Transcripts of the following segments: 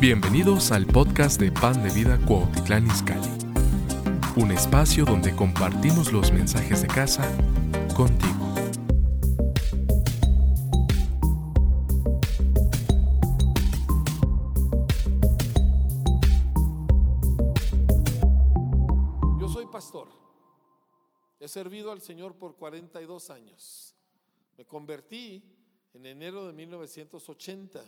Bienvenidos al podcast de Pan de Vida Cuautitlán Izcalli, un espacio donde compartimos los mensajes de casa contigo. Yo soy pastor. He servido al Señor por 42 años. Me convertí en enero de 1980,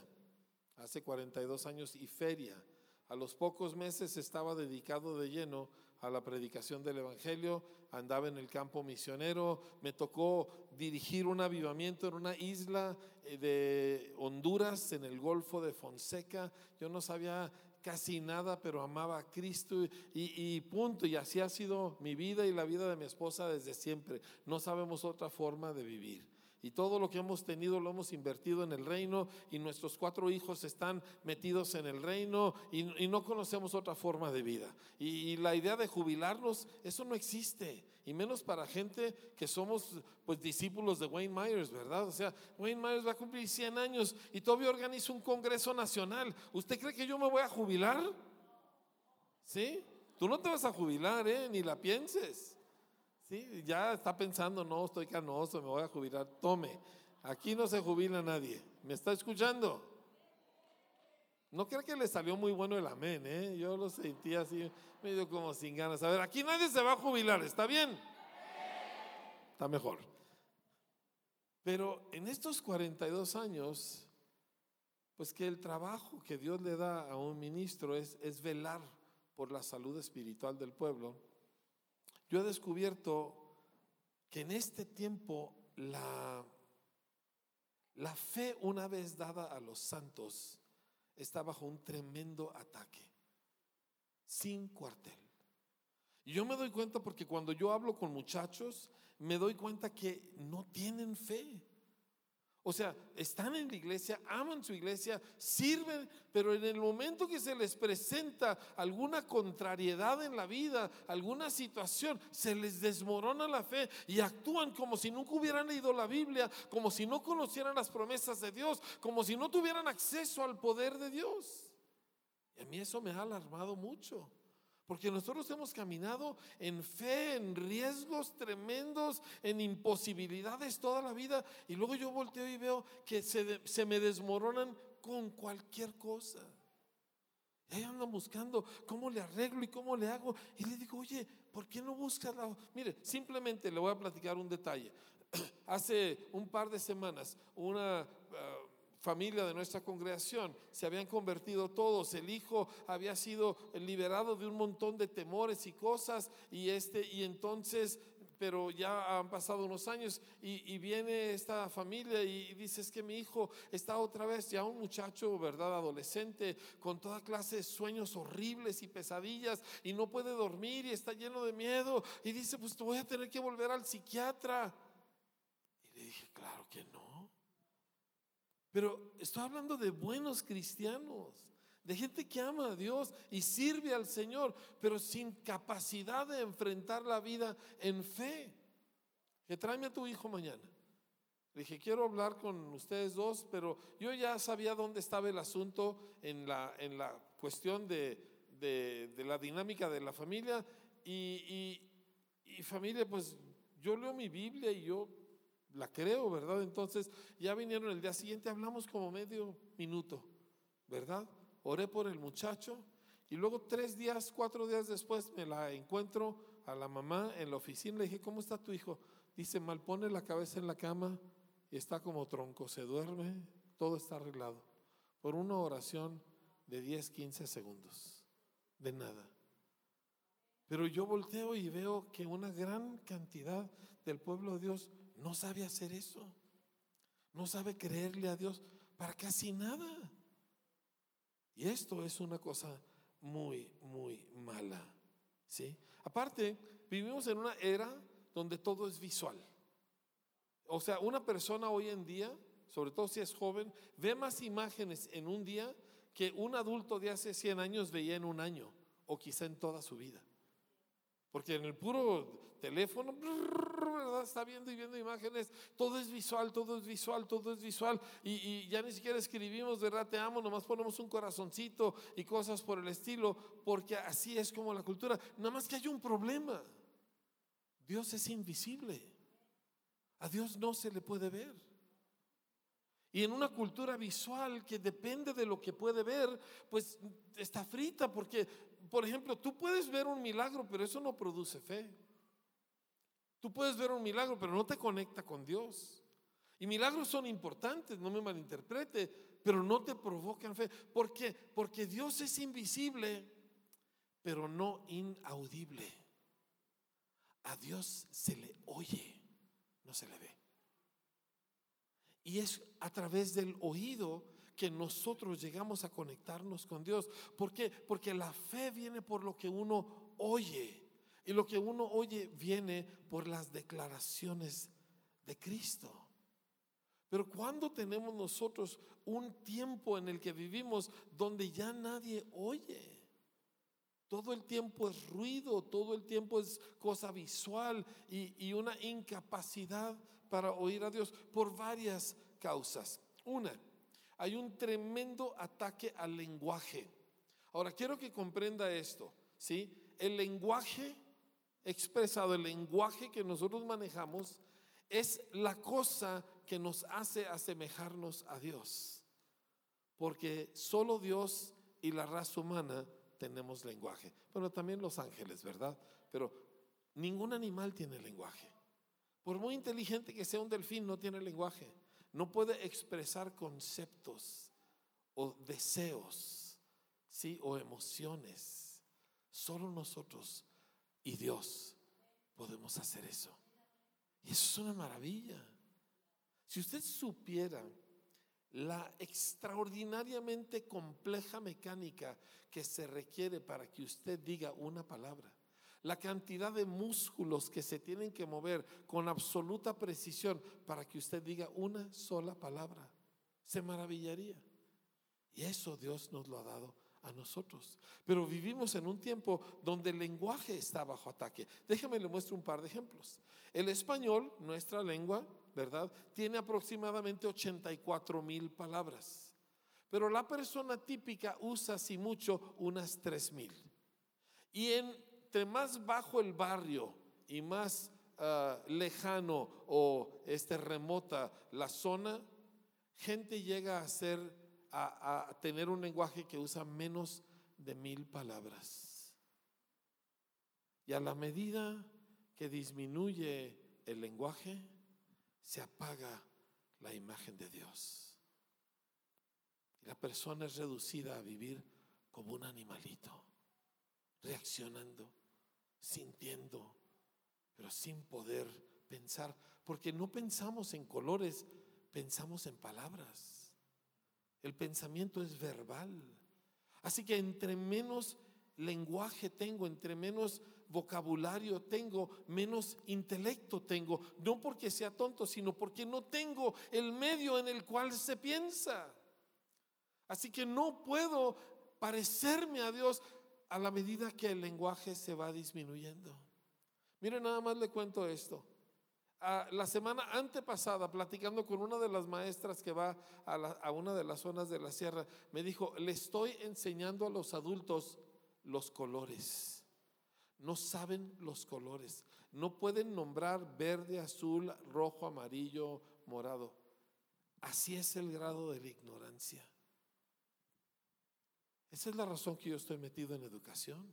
hace 42 años y feria. A los pocos meses estaba dedicado de lleno a la predicación del Evangelio, andaba en el campo misionero, me tocó dirigir un avivamiento en una isla eh, de Honduras, en el Golfo de Fonseca. Yo no sabía casi nada, pero amaba a Cristo y, y, punto. Y así ha sido mi vida y la vida de mi esposa desde siempre. No sabemos otra forma de vivir. Y todo lo que hemos tenido lo hemos invertido en el reino y nuestros cuatro hijos están metidos en el reino y, no conocemos otra forma de vida. Y, y, la idea de jubilarnos, eso no existe. Y menos para gente que somos pues discípulos de Wayne Myers, ¿verdad? O sea, Wayne Myers va a cumplir 100 años y todavía organiza un congreso nacional. ¿Usted cree que yo me voy a jubilar? ¿Sí? Tú no te vas a jubilar, ¿eh? Ni la pienses. Ya está pensando, no, estoy canoso, me voy a jubilar. Tome, aquí no se jubila nadie. ¿Me está escuchando? No creo que le salió muy bueno el amén, ¿eh? Yo lo sentí así, medio como sin ganas. A ver, aquí nadie se va a jubilar, ¿está bien? Está mejor. Pero en estos 42 años, pues que el trabajo que Dios le da a un ministro es, es velar por la salud espiritual del pueblo yo he descubierto que en este tiempo la, la fe una vez dada a los santos está bajo un tremendo ataque, sin cuartel. Y yo me doy cuenta porque cuando yo hablo con muchachos, me doy cuenta que no tienen fe. O sea, están en la iglesia, aman su iglesia, sirven, pero en el momento que se les presenta alguna contrariedad en la vida, alguna situación, se les desmorona la fe y actúan como si nunca hubieran leído la Biblia, como si no conocieran las promesas de Dios, como si no tuvieran acceso al poder de Dios. Y a mí eso me ha alarmado mucho. Porque nosotros hemos caminado en fe, en riesgos tremendos, en imposibilidades toda la vida. Y luego yo volteo y veo que se, se me desmoronan con cualquier cosa. Y ahí andan buscando cómo le arreglo y cómo le hago. Y le digo, oye, ¿por qué no buscas la... Mire, simplemente le voy a platicar un detalle. Hace un par de semanas, una... Familia de nuestra congregación, se habían convertido todos, el hijo había sido liberado de un montón de temores y cosas y este y entonces pero ya han pasado unos años y, y, viene esta familia y dice es que mi hijo está otra vez ya un muchacho, ¿verdad? Adolescente con toda clase de sueños horribles y pesadillas y no puede dormir y está lleno de miedo y dice pues voy a tener que volver al psiquiatra. Y le dije, claro que no. Pero estoy hablando de buenos cristianos, de gente que ama a Dios y sirve al Señor, pero sin capacidad de enfrentar la vida en fe. Que tráeme a tu hijo mañana. Le dije, quiero hablar con ustedes dos, pero yo ya sabía dónde estaba el asunto en la, en la cuestión de, de, de la dinámica de la familia. Y, y, y familia, pues yo leo mi Biblia y yo la creo, ¿verdad? Entonces ya vinieron el día siguiente, hablamos como medio minuto, ¿verdad? Oré por el muchacho y luego tres días, cuatro días después me la encuentro a la mamá en la oficina. Le dije, ¿cómo está tu hijo? Dice, mal pone la cabeza en la cama y está como tronco, se duerme, todo está arreglado. Por una oración de 10, 15 segundos, de nada. Pero yo volteo y veo que una gran cantidad del pueblo de Dios no sabe hacer eso. No sabe creerle a Dios para casi nada. Y esto es una cosa muy, muy mala. ¿sí? Aparte, vivimos en una era donde todo es visual. O sea, una persona hoy en día, sobre todo si es joven, ve más imágenes en un día que un adulto de hace 100 años veía en un año o quizá en toda su vida. Porque en el puro teléfono, ¿verdad? Está viendo y viendo imágenes, todo es visual, todo es visual, todo es visual. Y, ya ni siquiera escribimos, ¿verdad? Te amo, nomás ponemos un corazoncito y cosas por el estilo, porque así es como la cultura. Nada más que hay un problema. Dios es invisible. A Dios no se le puede ver. Y en una cultura visual que depende de lo que puede ver, pues está frita porque, por ejemplo, tú puedes ver un milagro, pero eso no produce fe. Tú puedes ver un milagro, pero no te conecta con Dios. Y milagros son importantes, no me malinterprete, pero no te provocan fe. ¿Por qué? Porque Dios es invisible, pero no inaudible. A Dios se le oye, no se le ve. Y es a través del oído que nosotros llegamos a conectarnos con Dios. ¿Por qué? Porque la fe viene por lo que uno oye. Y lo que uno oye viene por las declaraciones de Cristo. Pero cuando tenemos nosotros un tiempo en el que vivimos donde ya nadie oye, todo el tiempo es ruido, todo el tiempo es cosa visual y, y una incapacidad para oír a Dios por varias causas. Una, hay un tremendo ataque al lenguaje. Ahora, quiero que comprenda esto, ¿sí? El lenguaje expresado, el lenguaje que nosotros manejamos, es la cosa que nos hace asemejarnos a Dios. Porque solo Dios y la raza humana tenemos lenguaje. Bueno, también los ángeles, ¿verdad? Pero ningún animal tiene lenguaje. Por muy inteligente que sea un delfín, no tiene lenguaje. No puede expresar conceptos o deseos, ¿sí? O emociones. Solo nosotros y Dios podemos hacer eso. Y eso es una maravilla. Si usted supiera la extraordinariamente compleja mecánica que se requiere para que usted diga una palabra, la cantidad de músculos que se tienen que mover con absoluta precisión para que usted diga una sola palabra. Se maravillaría. Y eso Dios nos lo ha dado a nosotros. Pero vivimos en un tiempo donde el lenguaje está bajo ataque. Déjame le muestro un par de ejemplos. El español, nuestra lengua, ¿verdad? Tiene aproximadamente 84 mil palabras. Pero la persona típica usa, si mucho, unas 3 mil. Y en entre más bajo el barrio y más ah, lejano o este, remota la zona, gente llega a, ser, a, tener un lenguaje que usa menos de mil palabras. Y a la medida que disminuye el lenguaje, se apaga la imagen de Dios. La persona es reducida a vivir como un animalito, reaccionando sintiendo, pero sin poder pensar, porque no pensamos en colores, pensamos en palabras. El pensamiento es verbal. Así que entre menos lenguaje tengo, entre menos vocabulario tengo, menos intelecto tengo. No porque sea tonto, sino porque no tengo el medio en el cual se piensa. Así que no puedo parecerme a Dios a la medida que el lenguaje se va disminuyendo. Mire, nada más le cuento esto. la semana antepasada, platicando con una de las maestras que va a una de las zonas de la sierra, me dijo, le estoy enseñando a los adultos los colores. No saben los colores. No pueden nombrar verde, azul, rojo, amarillo, morado. Así es el grado de la ignorancia. Esa es la razón que yo estoy metido en educación.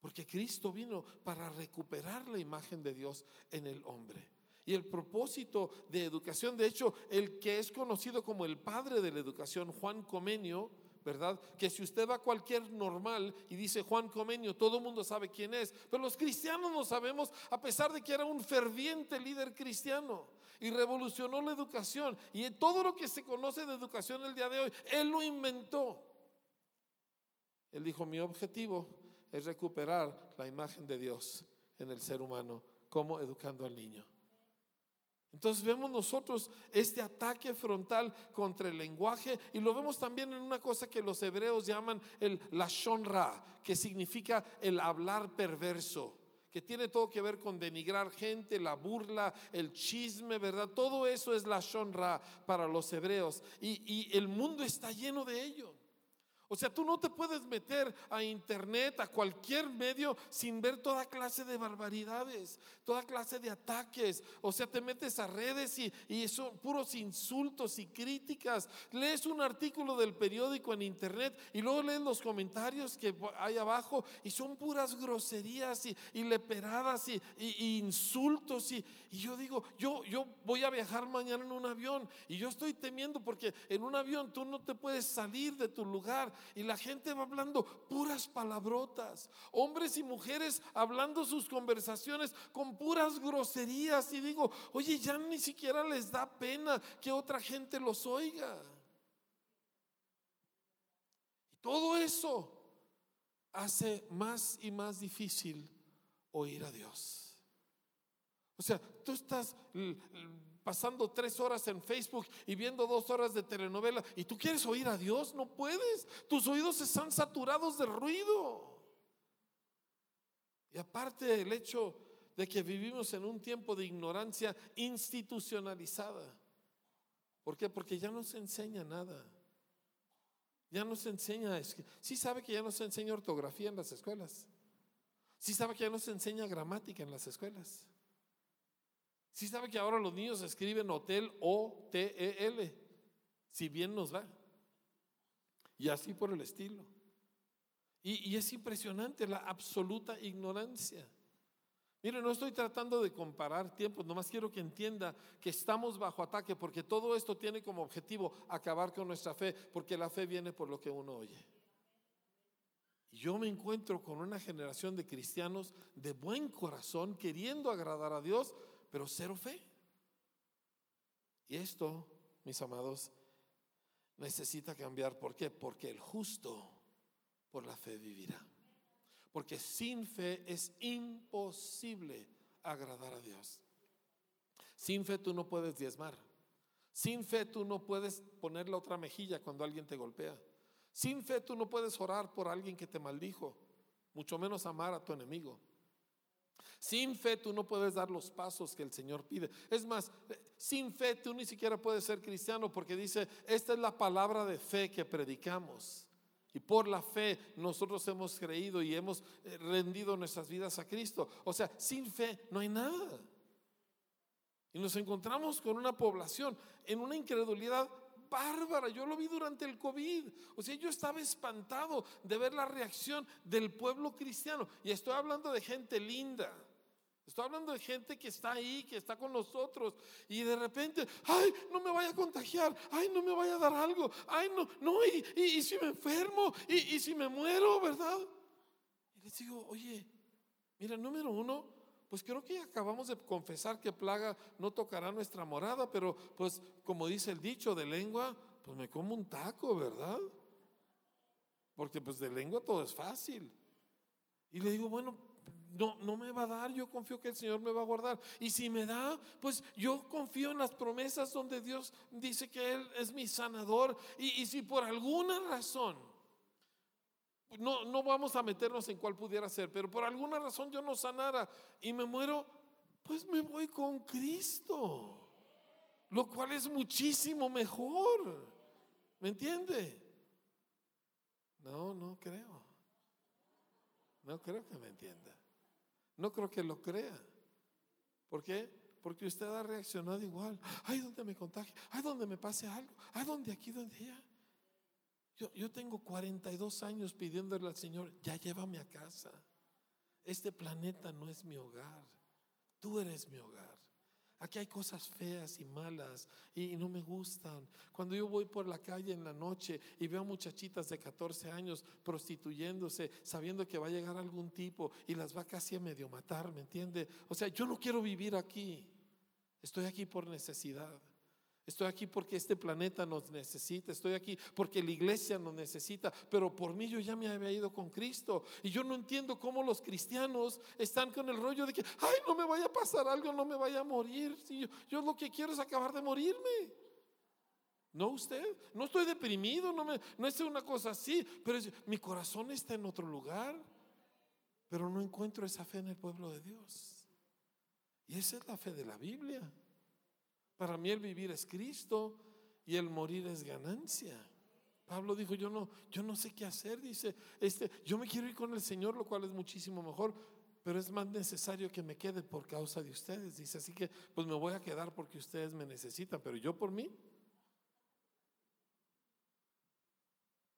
Porque Cristo vino para recuperar la imagen de Dios en el hombre. Y el propósito de educación, de hecho, el que es conocido como el padre de la educación, Juan Comenio, ¿verdad? Que si usted va a cualquier normal y dice Juan Comenio, todo el mundo sabe quién es, pero los cristianos no sabemos, a pesar de que era un ferviente líder cristiano y revolucionó la educación. Y todo lo que se conoce de educación el día de hoy, él lo inventó. Él dijo, mi objetivo es recuperar la imagen de Dios en el ser humano, como educando al niño. Entonces vemos nosotros este ataque frontal contra el lenguaje y lo vemos también en una cosa que los hebreos llaman el lashon ra, que significa el hablar perverso. que tiene todo que ver con denigrar gente, la burla, el chisme, ¿verdad? Todo eso es la shonra para los hebreos y, y el mundo está lleno de ello. O sea, tú no te puedes meter a internet, a cualquier medio, sin ver toda clase de barbaridades, toda clase de ataques. O sea, te metes a redes y, y son puros insultos y críticas. Lees un artículo del periódico en internet y luego lees los comentarios que hay abajo y son puras groserías y, y leperadas y, y insultos. Y, yo digo, yo, yo voy a viajar mañana en un avión y yo estoy temiendo porque en un avión tú no te puedes salir de tu lugar y la gente va hablando puras palabrotas. Hombres y mujeres hablando sus conversaciones con puras groserías. Y digo, oye, ya ni siquiera les da pena que otra gente los oiga. Y todo eso hace más y más difícil oír a Dios. O sea, tú estás pasando tres horas en Facebook y viendo dos horas de telenovela y tú quieres oír a Dios, no puedes. Tus oídos están saturados de ruido. Y aparte el hecho de que vivimos en un tiempo de ignorancia institucionalizada. ¿Por qué? Porque ya no se enseña nada. Ya no se enseña, sí sabe que ya no se enseña ortografía en las escuelas. Sí sabe que ya no se enseña gramática en las escuelas. Si sabe que ahora los niños escriben hotel O T E L, si bien nos va. Y así por el estilo. Y, y es impresionante la absoluta ignorancia. Mire, no estoy tratando de comparar tiempos, nomás quiero que entienda que estamos bajo ataque porque todo esto tiene como objetivo acabar con nuestra fe, porque la fe viene por lo que uno oye. Yo me encuentro con una generación de cristianos de buen corazón, queriendo agradar a Dios, pero cero fe. Y esto, mis amados, necesita cambiar. ¿Por qué? Porque el justo por la fe vivirá. Porque sin fe es imposible agradar a Dios. Sin fe tú no puedes diezmar. Sin fe tú no puedes poner la otra mejilla cuando alguien te golpea. Sin fe tú no puedes orar por alguien que te maldijo, mucho menos amar a tu enemigo. Sin fe tú no puedes dar los pasos que el Señor pide. Es más, sin fe tú ni siquiera puedes ser cristiano porque dice, esta es la palabra de fe que predicamos. Y por la fe nosotros hemos creído y hemos eh, rendido nuestras vidas a Cristo. O sea, sin fe no hay nada. Y nos encontramos con una población en una incredulidad bárbara. Yo lo vi durante el COVID. O sea, yo estaba espantado de ver la reacción del pueblo cristiano. Y estoy hablando de gente linda. Estoy hablando de gente que está ahí, que está con nosotros y de repente, ay, no me vaya a contagiar, ay, no me vaya a dar algo, ay, no, no, y, si me enfermo, y, y, si me muero, ¿verdad? Y les digo, oye, mira, número uno, pues creo que acabamos de confesar que plaga no tocará nuestra morada, pero pues como dice el dicho de lengua, pues me como un taco, ¿verdad? Porque pues de lengua todo es fácil. Y le digo, bueno, no, no me va a dar, yo confío que el Señor me va a guardar. Y si me da, pues yo confío en las promesas donde Dios dice que Él es mi sanador. Y, y si por alguna razón, no, no vamos a meternos en cuál pudiera ser, pero por alguna razón yo no sanara y me muero, pues me voy con Cristo. Lo cual es muchísimo mejor. ¿Me entiende? No, no creo. No creo que me entienda. No creo que lo crea. ¿Por qué? Porque usted ha reaccionado igual. Ay, donde me contagie. Ay, donde me pase algo. Ay, donde aquí, donde allá. Yo, yo tengo 42 años pidiéndole al Señor, ya llévame a casa. Este planeta no es mi hogar. Tú eres mi hogar. Aquí hay cosas feas y malas y, no me gustan. Cuando yo voy por la calle en la noche y veo muchachitas de 14 años prostituyéndose, sabiendo que va a llegar algún tipo y las va casi a medio matar, ¿me entiende? O sea, yo no quiero vivir aquí. Estoy aquí por necesidad. Estoy aquí porque este planeta nos necesita. Estoy aquí porque la iglesia nos necesita. Pero por mí yo ya me había ido con Cristo. Y yo no entiendo cómo los cristianos están con el rollo de que, ay, no me vaya a pasar algo, no me vaya a morir. yo, yo lo que quiero es acabar de morirme. No usted, no estoy deprimido, no, me, no es una cosa así, pero mi corazón está en otro lugar. pero no encuentro esa fe en el pueblo de Dios. Y esa es la fe de la Biblia. Para mí el vivir es Cristo y el morir es ganancia. Pablo dijo, yo no, yo no sé qué hacer, dice, este, yo me quiero ir con el Señor, lo cual es muchísimo mejor, pero es más necesario que me quede por causa de ustedes. Dice, así que pues me voy a quedar porque ustedes me necesitan, pero yo por mí.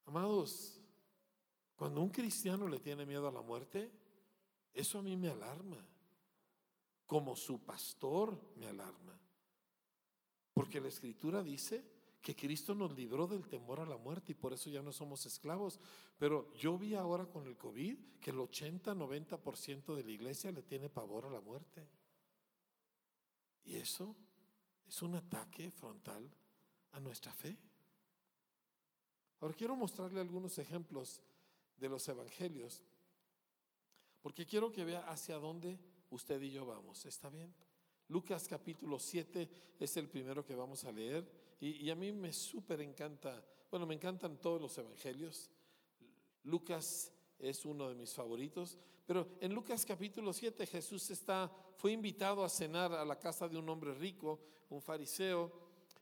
Amados, cuando un cristiano le tiene miedo a la muerte, eso a mí me alarma. Como su pastor me alarma. Porque la escritura dice que Cristo nos libró del temor a la muerte y por eso ya no somos esclavos. Pero yo vi ahora con el COVID que el 80-90% de la iglesia le tiene pavor a la muerte. Y eso es un ataque frontal a nuestra fe. Ahora quiero mostrarle algunos ejemplos de los evangelios, porque quiero que vea hacia dónde usted y yo vamos. ¿Está bien? Lucas capítulo 7 es el primero que vamos a leer y, a mí me súper encanta, bueno, me encantan todos los evangelios. Lucas es uno de mis favoritos, pero en Lucas capítulo 7 Jesús está, fue invitado a cenar a la casa de un hombre rico, un fariseo,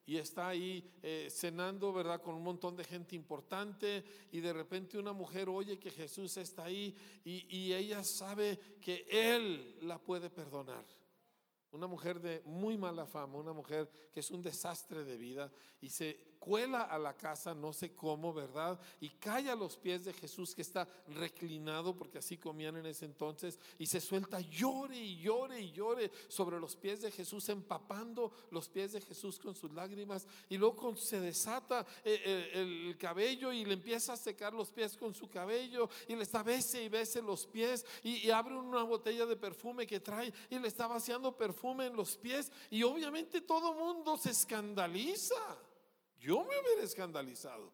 y está ahí eh, cenando, ¿verdad? Con un montón de gente importante y de repente una mujer oye que Jesús está ahí y, y ella sabe que Él la puede perdonar. Una mujer de muy mala fama, una mujer que es un desastre de vida y se cuela a la casa, no sé cómo, ¿verdad? Y cae a los pies de Jesús que está reclinado, porque así comían en ese entonces, y se suelta, llore y llore y llore sobre los pies de Jesús, empapando los pies de Jesús con sus lágrimas, y luego se desata eh, eh, el, cabello y le empieza a secar los pies con su cabello, y le está bese y bese los pies, y, y abre una botella de perfume que trae, y le está vaciando perfume en los pies, y obviamente todo mundo se escandaliza. Yo me hubiera escandalizado,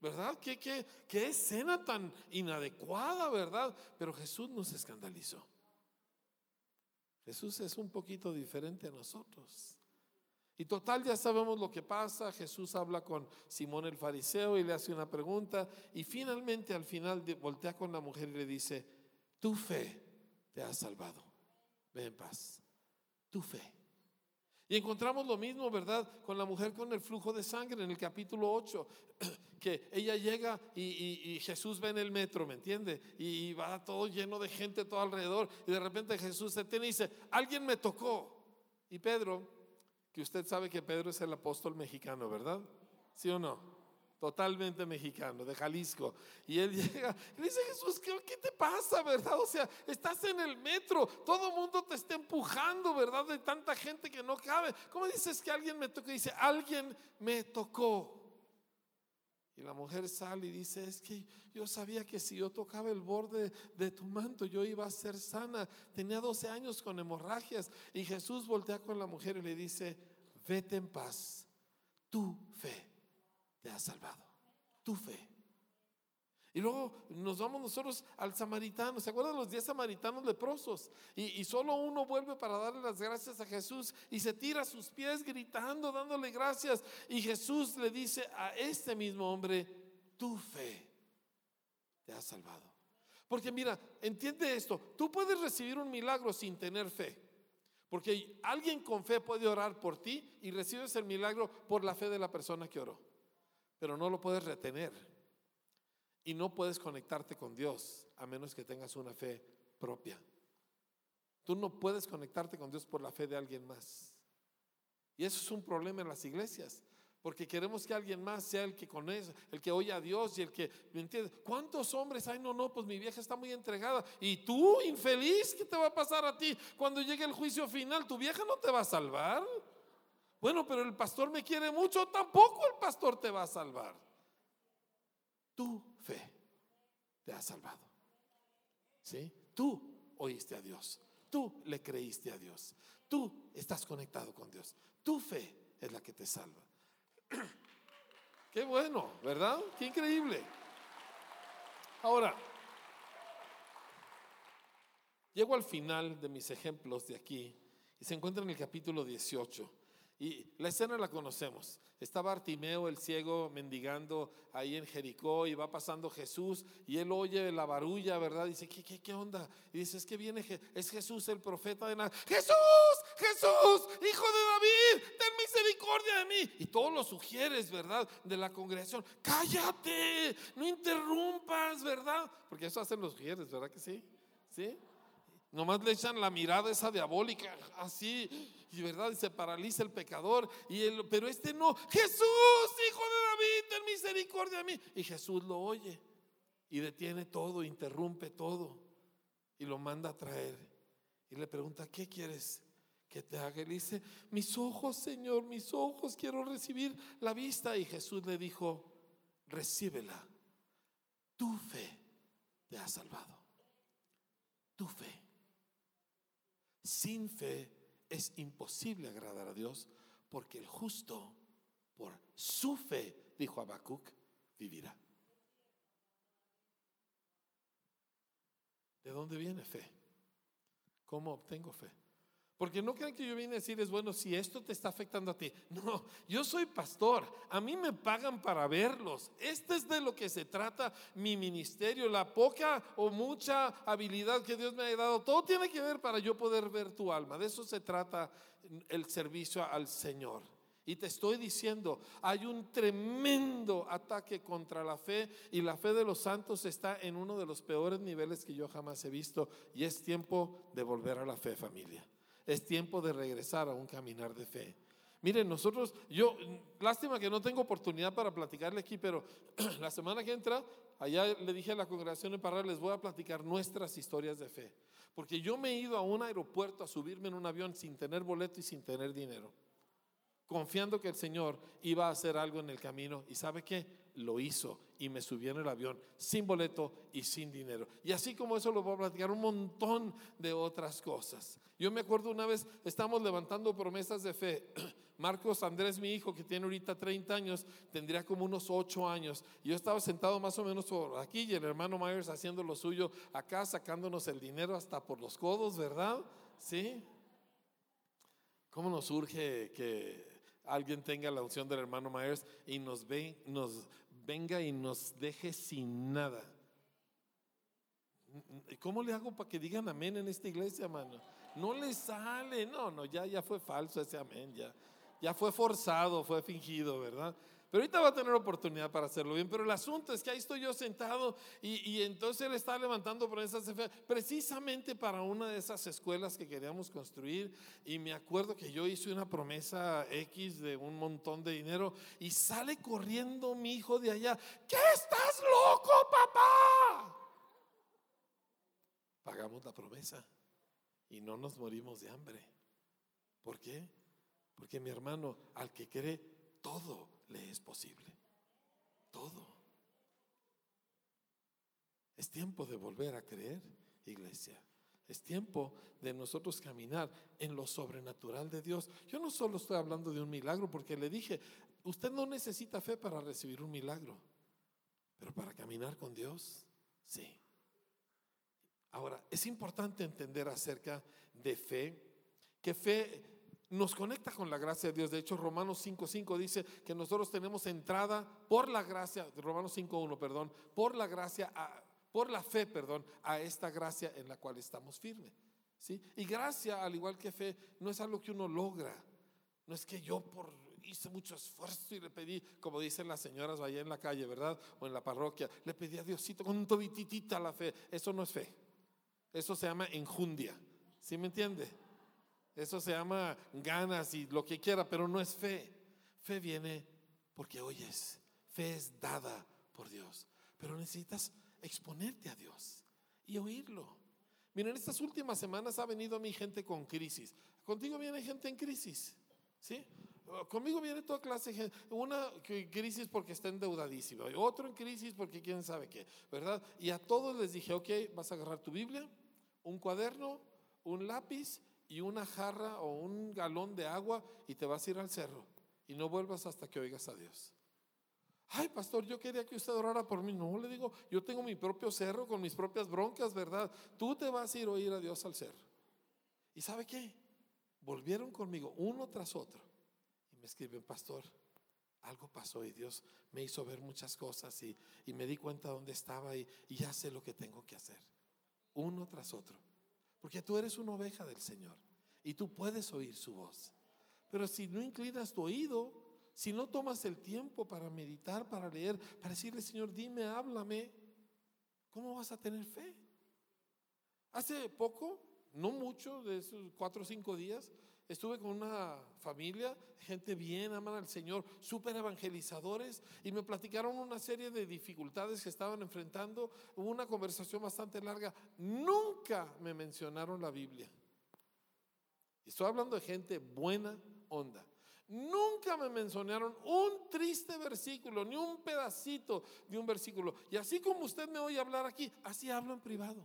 ¿verdad? ¿Qué, qué, qué escena tan inadecuada, ¿verdad? Pero Jesús nos escandalizó. Jesús es un poquito diferente a nosotros. Y total, ya sabemos lo que pasa. Jesús habla con Simón el fariseo y le hace una pregunta. Y finalmente al final voltea con la mujer y le dice, tu fe te ha salvado. Ve en paz. Tu fe. Y encontramos lo mismo, ¿verdad? Con la mujer con el flujo de sangre en el capítulo 8, que ella llega y, Jesús ve en el metro, ¿me entiende? Y, va todo lleno de gente todo alrededor y de repente Jesús se tiene y dice, alguien me tocó. Y Pedro, que usted sabe que Pedro es el apóstol mexicano, ¿verdad? ¿Sí o no? Totalmente mexicano, de Jalisco. Y él llega y dice, Jesús, ¿qué, ¿qué, te pasa, verdad? O sea, estás en el metro, todo el mundo te está empujando, ¿verdad? De tanta gente que no cabe. ¿Cómo dices que alguien me tocó? Dice, alguien me tocó. Y la mujer sale y dice, es que yo sabía que si yo tocaba el borde de tu manto, yo iba a ser sana. Tenía 12 años con hemorragias. Y Jesús voltea con la mujer y le dice, vete en paz, tu fe te ha salvado. Tu fe. Y luego nos vamos nosotros al samaritano. ¿Se acuerdan los 10 samaritanos leprosos? Y, y, solo uno vuelve para darle las gracias a Jesús y se tira a sus pies gritando, dándole gracias. Y Jesús le dice a este mismo hombre, tu fe te ha salvado. Porque mira, entiende esto, tú puedes recibir un milagro sin tener fe. Porque alguien con fe puede orar por ti y recibes el milagro por la fe de la persona que oró pero no lo puedes retener. Y no puedes conectarte con Dios a menos que tengas una fe propia. Tú no puedes conectarte con Dios por la fe de alguien más. Y eso es un problema en las iglesias. Porque queremos que alguien más sea el que conoce, el que oye a Dios y el que, ¿me entiendes? ¿Cuántos hombres? Ay, no, no, pues mi vieja está muy entregada. Y tú, infeliz, ¿qué te va a pasar a ti? Cuando llegue el juicio final, ¿tu vieja no te va a salvar? Bueno, pero el pastor me quiere mucho, tampoco el pastor te va a salvar. Tu fe te ha salvado. ¿Sí? Tú oíste a Dios. Tú le creíste a Dios. Tú estás conectado con Dios. Tu fe es la que te salva. Qué bueno, ¿verdad? Qué increíble. Ahora, llego al final de mis ejemplos de aquí y se encuentra en el capítulo 18. Y la escena la conocemos. Estaba Artimeo, el ciego, mendigando ahí en Jericó y va pasando Jesús y él oye la barulla, ¿verdad? Dice, ¿qué, qué, qué onda? Y dice, es que viene, es Jesús el profeta de nada. Jesús, Jesús, hijo de David, ten misericordia de mí. Y todos los sugieres, ¿verdad? De la congregación, cállate, no interrumpas, ¿verdad? Porque eso hacen los sugieres, ¿verdad que sí? ¿Sí? Nomás le echan la mirada esa diabólica, así, y verdad, y se paraliza el pecador. Y él, pero este no, Jesús, hijo de David, ten misericordia de mí. Y Jesús lo oye y detiene todo, interrumpe todo y lo manda a traer. Y le pregunta, ¿qué quieres que te haga? Le dice, mis ojos, Señor, mis ojos, quiero recibir la vista. Y Jesús le dijo, recíbela. Tu fe te ha salvado. Tu fe. Sin fe es imposible agradar a Dios porque el justo por su fe, dijo Habacuc, vivirá. ¿De dónde viene fe? ¿Cómo obtengo fe? Porque no crean que yo vine a decirles, bueno, si esto te está afectando a ti. No, yo soy pastor. A mí me pagan para verlos. Este es de lo que se trata mi ministerio. La poca o mucha habilidad que Dios me ha dado. Todo tiene que ver para yo poder ver tu alma. De eso se trata el servicio al Señor. Y te estoy diciendo, hay un tremendo ataque contra la fe y la fe de los santos está en uno de los peores niveles que yo jamás he visto. Y es tiempo de volver a la fe, familia. Es tiempo de regresar a un caminar de fe. Miren, nosotros, yo, lástima que no tengo oportunidad para platicarle aquí, pero la semana que entra, allá le dije a la congregación en Parral, les voy a platicar nuestras historias de fe. Porque yo me he ido a un aeropuerto a subirme en un avión sin tener boleto y sin tener dinero, confiando que el Señor iba a hacer algo en el camino. ¿Y sabe qué? Lo hizo y me subí en el avión sin boleto y sin dinero. Y así como eso lo voy a platicar un montón de otras cosas. Yo me acuerdo una vez, estamos levantando promesas de fe. Marcos Andrés, mi hijo, que tiene ahorita 30 años, tendría como unos 8 años. Yo estaba sentado más o menos por aquí y el hermano Myers haciendo lo suyo acá, sacándonos el dinero hasta por los codos, ¿verdad? ¿Sí? ¿Cómo nos surge que alguien tenga la unción del hermano Myers y nos, ve, nos venga y nos deje sin nada? ¿Cómo le hago para que digan amén en esta iglesia, mano? No le sale, no, no, ya, ya fue falso ese amén, ya, ya fue forzado, fue fingido, ¿verdad? Pero ahorita va a tener oportunidad para hacerlo bien. Pero el asunto es que ahí estoy yo sentado y, entonces él está levantando promesas precisamente para una de esas escuelas que queríamos construir. Y me acuerdo que yo hice una promesa X de un montón de dinero y sale corriendo mi hijo de allá. ¿Qué estás loco, papá? Pagamos la promesa y no nos morimos de hambre. ¿Por qué? Porque mi hermano, al que cree, todo le es posible. Todo. Es tiempo de volver a creer, iglesia. Es tiempo de nosotros caminar en lo sobrenatural de Dios. Yo no solo estoy hablando de un milagro, porque le dije, usted no necesita fe para recibir un milagro, pero para caminar con Dios, sí. Ahora, es importante entender acerca de fe, que fe nos conecta con la gracia de Dios. De hecho, Romanos 5.5 dice que nosotros tenemos entrada por la gracia, Romanos 5.1, perdón, por la gracia, por la fe, perdón, a esta gracia en la cual estamos firmes. ¿sí? Y gracia, al igual que fe, no es algo que uno logra. No es que yo hice mucho esfuerzo y le pedí, como dicen las señoras allá en la calle, ¿verdad? O en la parroquia, le pedí a Diosito con todititita la fe. Eso no es fe. Eso se llama enjundia. ¿Sí me entiende? Eso se llama ganas y lo que quiera, pero no es fe. Fe viene porque oyes. Fe es dada por Dios. Pero necesitas exponerte a Dios y oírlo. Miren, estas últimas semanas ha venido mi gente con crisis. Contigo viene gente en crisis. ¿Sí? Conmigo viene toda clase de gente. Una crisis porque está endeudadísimo. Otro en crisis porque quién sabe qué. ¿Verdad? Y a todos les dije, ok, vas a agarrar tu Biblia un cuaderno, un lápiz y una jarra o un galón de agua y te vas a ir al cerro y no vuelvas hasta que oigas a Dios. Ay, pastor, yo quería que usted orara por mí. No, le digo, yo tengo mi propio cerro con mis propias broncas, ¿verdad? Tú te vas a ir a oír a Dios al cerro. ¿Y sabe qué? Volvieron conmigo uno tras otro. me escriben, pastor, algo pasó y Dios me hizo ver muchas cosas y, me di cuenta dónde estaba y, y ya sé lo que tengo que hacer. Uno tras otro. Porque tú eres una oveja del Señor y tú puedes oír su voz. Pero si no inclinas tu oído, si no tomas el tiempo para meditar, para leer, para decirle, Señor, dime, háblame, ¿cómo vas a tener fe? Hace poco, no mucho, de esos cuatro o cinco días, estuve con una familia, gente bien, aman al Señor, súper evangelizadores, y me platicaron una serie de dificultades que estaban enfrentando. Hubo una conversación bastante larga. Nunca me mencionaron la Biblia. Estoy hablando de gente buena onda. Nunca me mencionaron un triste versículo, ni un pedacito de un versículo. Y así como usted me oye hablar aquí, así hablo en privado.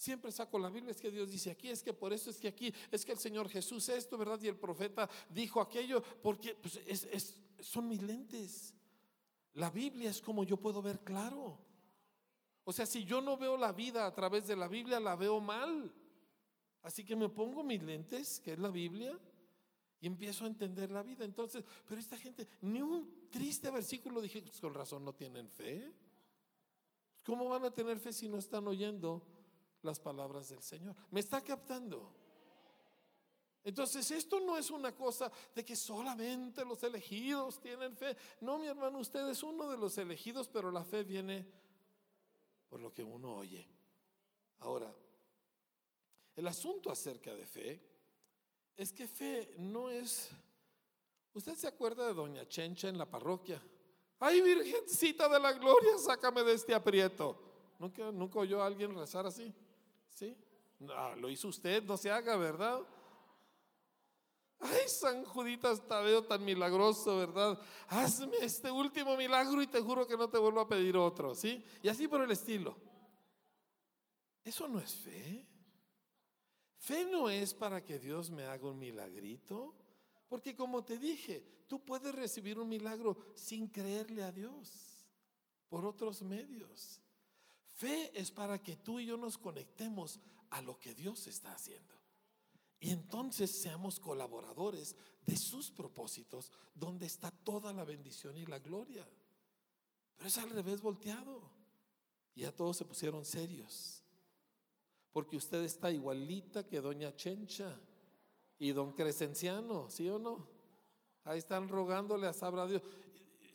Siempre saco la Biblia, es que Dios dice aquí, es que por eso es que aquí, es que el Señor Jesús esto, ¿verdad? Y el profeta dijo aquello, porque pues, son mis lentes. La Biblia es como yo puedo ver claro. O sea, si yo no veo la vida a través de la Biblia, la veo mal. Así que me pongo mis lentes, que es la Biblia, y empiezo a entender la vida. Entonces, pero esta gente, ni un triste versículo dije, pues con razón no tienen fe. ¿Cómo van a tener fe si no están oyendo las palabras del Señor? ¿Me está captando? Entonces, esto no es una cosa de que solamente los elegidos tienen fe. No, mi hermano, usted es uno de los elegidos, pero la fe viene por lo que uno oye. Ahora, el asunto acerca de fe es que fe no es... ¿Usted se acuerda de Doña Chencha en la parroquia? Ay, Virgencita de la Gloria, sácame de este aprieto. ¿Nunca, nunca oyó a alguien rezar así? ¿Sí? lo hizo usted, no se haga, ¿verdad? Ay, San Juditas Tadeo tan milagroso, ¿verdad? Hazme este último milagro y te juro que no te vuelvo a pedir otro, ¿sí? Y así por el estilo. Eso no es fe. Fe no es para que Dios me haga un milagrito, porque como te dije, tú puedes recibir un milagro sin creerle a Dios por otros medios. Fe es para que tú y yo nos conectemos a lo que Dios está haciendo. Y entonces seamos colaboradores de sus propósitos, donde está toda la bendición y la gloria. Pero es al revés volteado. Y ya todos se pusieron serios porque usted está igualita que doña Chencha y don Crescenciano, ¿sí o no? Ahí están rogándole a Sabra Dios.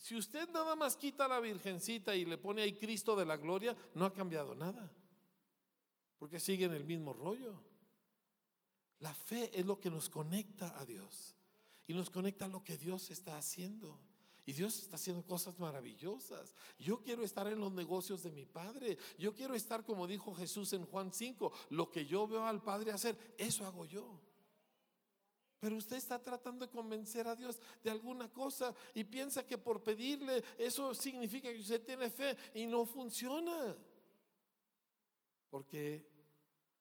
Si usted nada más quita a la Virgencita y le pone ahí Cristo de la gloria, no ha cambiado nada, porque sigue en el mismo rollo. La fe es lo que nos conecta a Dios y nos conecta a lo que Dios está haciendo. Y Dios está haciendo cosas maravillosas. Yo quiero estar en los negocios de mi Padre. Yo quiero estar como dijo Jesús en Juan 5. Lo que yo veo al Padre hacer, eso hago yo. Pero usted está tratando de convencer a Dios de alguna cosa y piensa que por pedirle eso significa que usted tiene fe y no funciona. Porque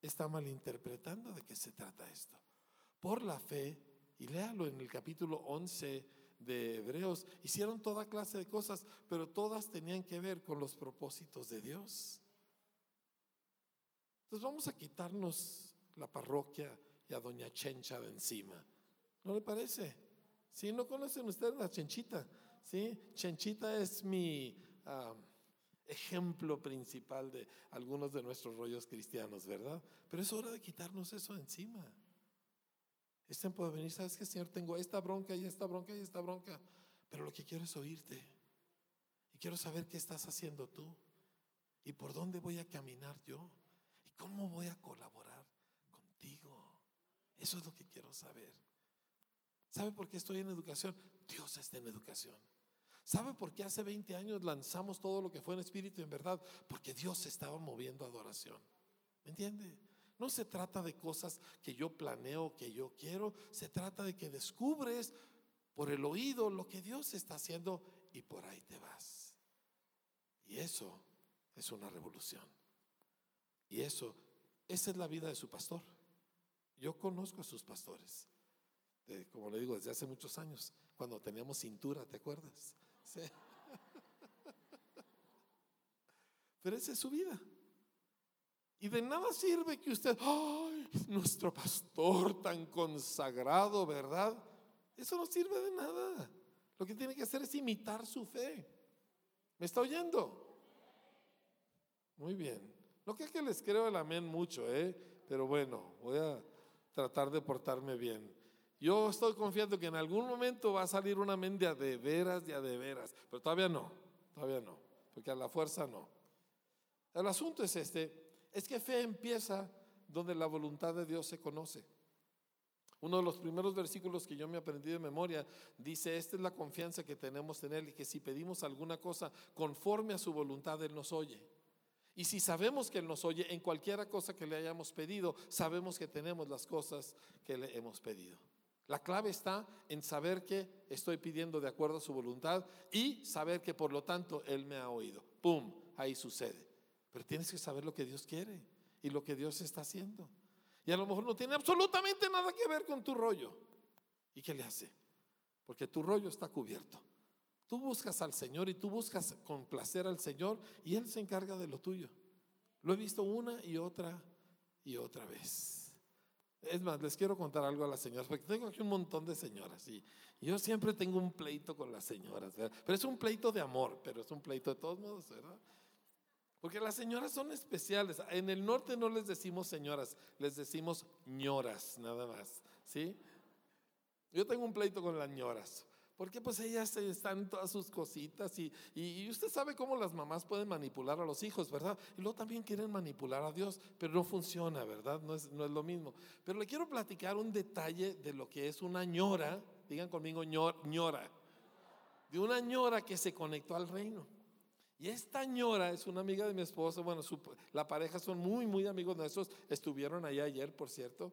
está malinterpretando de qué se trata esto. Por la fe, y léalo en el capítulo 11 de Hebreos, hicieron toda clase de cosas, pero todas tenían que ver con los propósitos de Dios. Entonces vamos a quitarnos la parroquia y a Doña Chencha de encima. ¿No le parece? Si no conocen ustedes la Chenchita, ¿sí? Chenchita es mi ejemplo principal de algunos de nuestros rollos cristianos, ¿verdad? Pero es hora de quitarnos eso de encima. Es tiempo de venir, ¿sabes qué, Señor? Tengo esta bronca y esta bronca y esta bronca, pero lo que quiero es oírte. Y quiero saber qué estás haciendo tú y por dónde voy a caminar yo y cómo voy a colaborar. Eso es lo que quiero saber. ¿Sabe por qué estoy en educación? Dios está en educación. ¿Sabe por qué hace 20 años lanzamos todo lo que fue en espíritu y en verdad? Porque Dios estaba moviendo adoración. ¿Me entiende? No se trata de cosas que yo planeo, que yo quiero. Se trata de que descubres por el oído lo que Dios está haciendo y por ahí te vas. Y eso es una revolución. Y eso, esa es la vida de su pastor. Yo conozco a sus pastores, como le digo, desde hace muchos años, cuando teníamos cintura, ¿te acuerdas? Sí. Pero esa es su vida. Y de nada sirve que usted, ay, nuestro pastor tan consagrado, ¿verdad? Eso no sirve de nada. Lo que tiene que hacer es imitar su fe. ¿Me está oyendo? Muy bien. No que que les creo el amén mucho, ¿eh? Pero bueno, voy a tratar de portarme bien. Yo estoy confiando que en algún momento va a salir una a de veras, de a de veras. Pero todavía no, todavía no. Porque a la fuerza no. El asunto es este. Es que fe empieza donde la voluntad de Dios se conoce. Uno de los primeros versículos que yo me aprendí de memoria dice, esta es la confianza que tenemos en Él y que si pedimos alguna cosa conforme a su voluntad, Él nos oye. Y si sabemos que Él nos oye en cualquiera cosa que le hayamos pedido, sabemos que tenemos las cosas que le hemos pedido. La clave está en saber que estoy pidiendo de acuerdo a su voluntad y saber que por lo tanto Él me ha oído. ¡Pum! Ahí sucede. Pero tienes que saber lo que Dios quiere y lo que Dios está haciendo. Y a lo mejor no tiene absolutamente nada que ver con tu rollo. ¿Y qué le hace? Porque tu rollo está cubierto. Tú buscas al Señor y tú buscas complacer al Señor y Él se encarga de lo tuyo. Lo he visto una y otra y otra vez. Es más, les quiero contar algo a las señoras, porque tengo aquí un montón de señoras y yo siempre tengo un pleito con las señoras, pero es un pleito de amor, pero es un pleito de todos modos, ¿verdad? Porque las señoras son especiales. En el norte no les decimos señoras, les decimos ñoras, nada más. ¿Sí? Yo tengo un pleito con las ñoras. Porque pues ellas están todas sus cositas y, y, usted sabe cómo las mamás pueden manipular a los hijos, ¿verdad? Y luego también quieren manipular a Dios, pero no funciona, ¿verdad? No es, no es lo mismo. Pero le quiero platicar un detalle de lo que es una ñora, digan conmigo ñora, de una ñora que se conectó al reino. Y esta ñora es una amiga de mi esposo, bueno, la pareja son muy, muy amigos nuestros, estuvieron allá ayer, por cierto.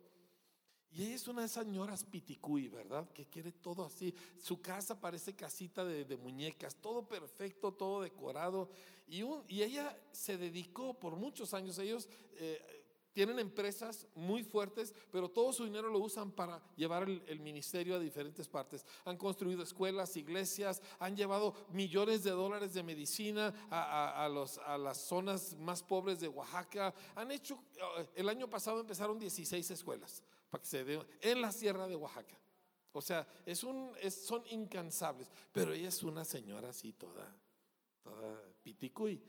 Y ella es una de esas ñoras piticuy, ¿verdad? Que quiere todo así. Su casa parece casita de, muñecas, todo perfecto, todo decorado. Y, y, ella se dedicó por muchos años, ellos eh, tienen empresas muy fuertes, pero todo su dinero lo usan para llevar el, ministerio a diferentes partes. Han construido escuelas, iglesias, han llevado millones de dólares de medicina a, los, a las zonas más pobres de Oaxaca. Han hecho, eh, el año pasado empezaron 16 escuelas en la sierra de Oaxaca. O sea, es un, son incansables, pero ella es una señora así toda, toda piticuy.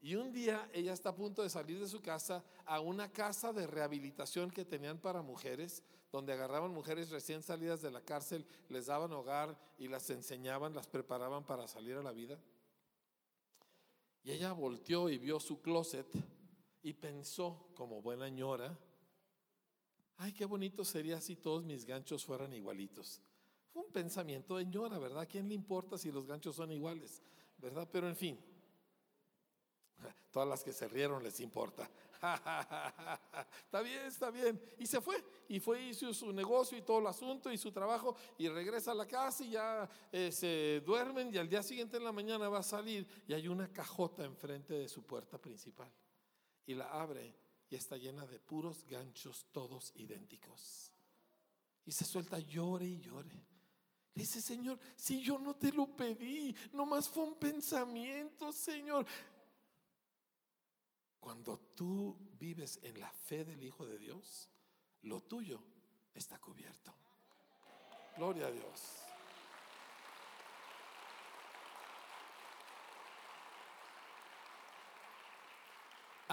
Y un día ella está a punto de salir de su casa a una casa de rehabilitación que tenían para mujeres, donde agarraban mujeres recién salidas de la cárcel, les daban hogar y las enseñaban, las preparaban para salir a la vida. Y ella volteó y vio su closet y pensó, como buena ñora, ay, qué bonito sería si todos mis ganchos fueran igualitos. Fue un pensamiento de ñora, ¿verdad? ¿A quién le importa si los ganchos son iguales? ¿Verdad? Pero en fin. Todas las que se rieron les importa. está bien, está bien. Y se fue. Y fue, hizo su negocio y todo el asunto y su trabajo. Y regresa a la casa y ya eh, se duermen. Y al día siguiente en la mañana va a salir. Y hay una cajota enfrente de su puerta principal. Y la abre está llena de puros ganchos, todos idénticos. Y se suelta, llore y llore. dice, Señor, si yo no te lo pedí, nomás fue un pensamiento, Señor. Cuando tú vives en la fe del Hijo de Dios, lo tuyo está cubierto. Gloria a Dios.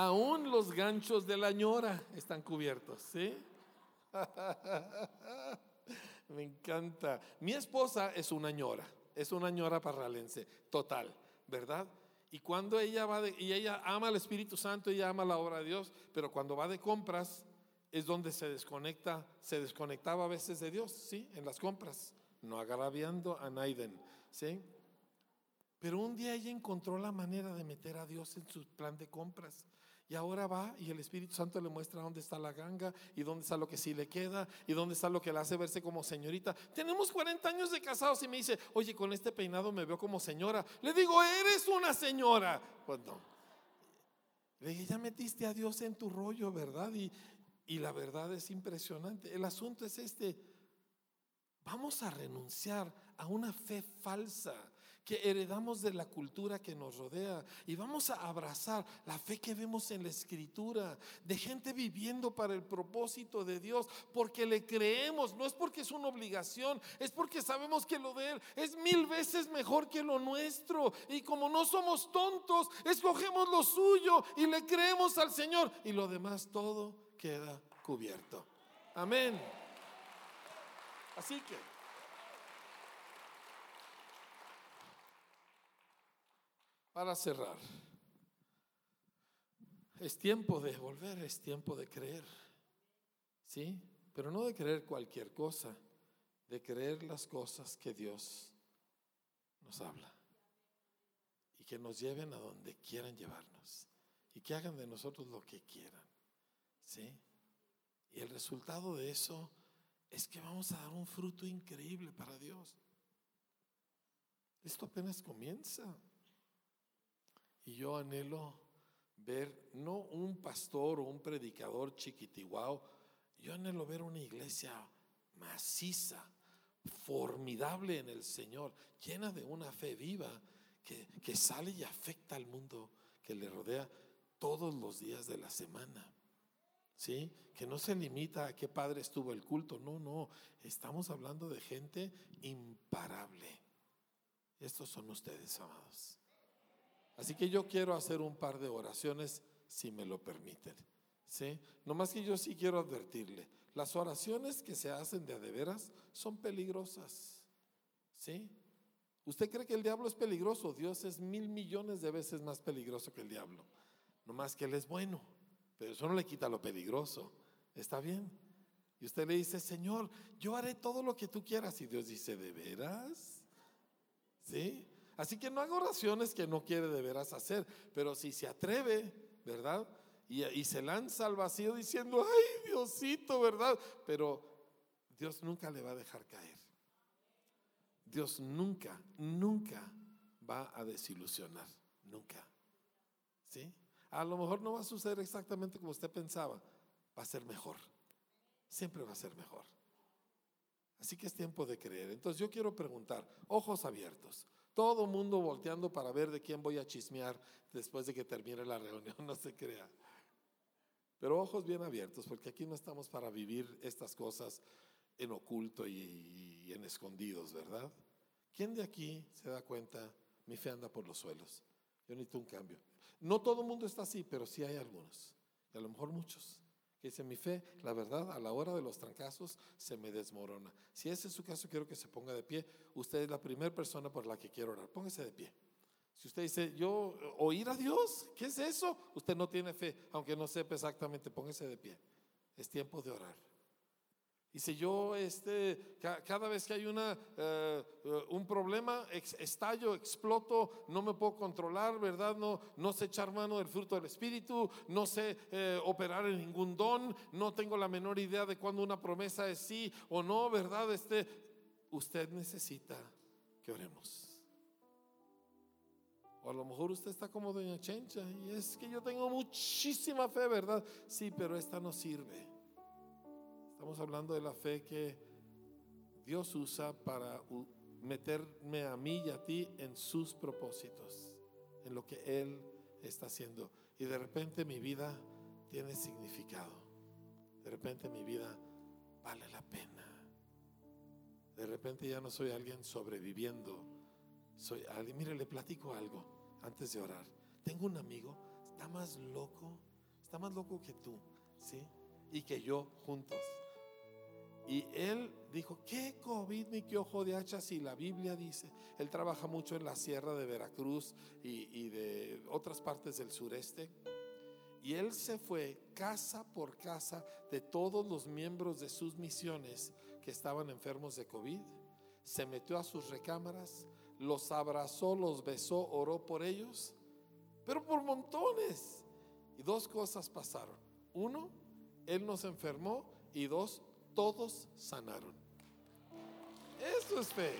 Aún los ganchos de la ñora están cubiertos, ¿sí? Me encanta. Mi esposa es una ñora, es una ñora parralense, total, ¿verdad? Y cuando ella va de, y ella ama al Espíritu Santo, ella ama la obra de Dios, pero cuando va de compras es donde se desconecta, se desconectaba a veces de Dios, ¿sí? En las compras, no agraviando a Naiden, ¿sí? Pero un día ella encontró la manera de meter a Dios en su plan de compras. Y ahora va y el Espíritu Santo le muestra dónde está la ganga y dónde está lo que sí le queda y dónde está lo que le hace verse como señorita. Tenemos 40 años de casados y me dice, oye, con este peinado me veo como señora. Le digo, eres una señora. Pues no. Le dije, ya metiste a Dios en tu rollo, ¿verdad? Y, y la verdad es impresionante. El asunto es este. Vamos a renunciar a una fe falsa que heredamos de la cultura que nos rodea y vamos a abrazar la fe que vemos en la escritura, de gente viviendo para el propósito de Dios, porque le creemos, no es porque es una obligación, es porque sabemos que lo de Él es mil veces mejor que lo nuestro. Y como no somos tontos, escogemos lo suyo y le creemos al Señor y lo demás todo queda cubierto. Amén. Así que... Para cerrar, es tiempo de volver, es tiempo de creer. ¿Sí? Pero no de creer cualquier cosa, de creer las cosas que Dios nos habla y que nos lleven a donde quieran llevarnos y que hagan de nosotros lo que quieran. ¿Sí? Y el resultado de eso es que vamos a dar un fruto increíble para Dios. Esto apenas comienza. Y yo anhelo ver no un pastor o un predicador chiquitiguao, yo anhelo ver una iglesia maciza, formidable en el Señor, llena de una fe viva que, que sale y afecta al mundo que le rodea todos los días de la semana. ¿Sí? Que no se limita a qué padre estuvo el culto, no, no, estamos hablando de gente imparable. Estos son ustedes, amados. Así que yo quiero hacer un par de oraciones, si me lo permiten. ¿Sí? más que yo sí quiero advertirle, las oraciones que se hacen de a de veras son peligrosas. ¿Sí? ¿Usted cree que el diablo es peligroso? Dios es mil millones de veces más peligroso que el diablo. No más que él es bueno, pero eso no le quita lo peligroso. ¿Está bien? Y usted le dice, Señor, yo haré todo lo que tú quieras. Y Dios dice, ¿de veras? ¿Sí? Así que no haga oraciones que no quiere de veras hacer, pero si se atreve, ¿verdad? Y, se lanza al vacío diciendo, ay Diosito, ¿verdad? Pero Dios nunca le va a dejar caer. Dios nunca, nunca va a desilusionar, nunca. ¿Sí? A lo mejor no va a suceder exactamente como usted pensaba, va a ser mejor. Siempre va a ser mejor. Así que es tiempo de creer. Entonces yo quiero preguntar, ojos abiertos. Todo mundo volteando para ver de quién voy a chismear después de que termine la reunión, no se crea. Pero ojos bien abiertos, porque aquí no estamos para vivir estas cosas en oculto y, en escondidos, ¿verdad? ¿Quién de aquí se da cuenta? Mi fe anda por los suelos. Yo necesito un cambio. No todo el mundo está así, pero sí hay algunos. Y a lo mejor muchos dice mi fe, la verdad, a la hora de los trancazos se me desmorona. Si ese es su caso, quiero que se ponga de pie. Usted es la primera persona por la que quiero orar. Póngase de pie. Si usted dice, yo, oír a Dios, ¿qué es eso? Usted no tiene fe, aunque no sepa exactamente, póngase de pie. Es tiempo de orar. Y si yo, este, cada vez que hay una, eh, un problema, estallo, exploto, no me puedo controlar, ¿verdad? No, no sé echar mano del fruto del Espíritu, no sé eh, operar en ningún don, no tengo la menor idea de cuándo una promesa es sí o no, ¿verdad? Este, usted necesita que oremos. O a lo mejor usted está como Doña Chencha y es que yo tengo muchísima fe, ¿verdad? Sí, pero esta no sirve. Estamos hablando de la fe que Dios usa para meterme a mí y a ti en sus propósitos, en lo que Él está haciendo. Y de repente mi vida tiene significado. De repente mi vida vale la pena. De repente ya no soy alguien sobreviviendo. Soy alguien, mire, le platico algo antes de orar. Tengo un amigo, está más loco, está más loco que tú, ¿sí? Y que yo juntos. Y él dijo, ¿qué COVID ni qué ojo de hacha si la Biblia dice? Él trabaja mucho en la sierra de Veracruz y, de otras partes del sureste. Y él se fue casa por casa de todos los miembros de sus misiones que estaban enfermos de COVID. Se metió a sus recámaras, los abrazó, los besó, oró por ellos, pero por montones. Y dos cosas pasaron. Uno, él nos enfermó y dos, todos sanaron. Eso es fe.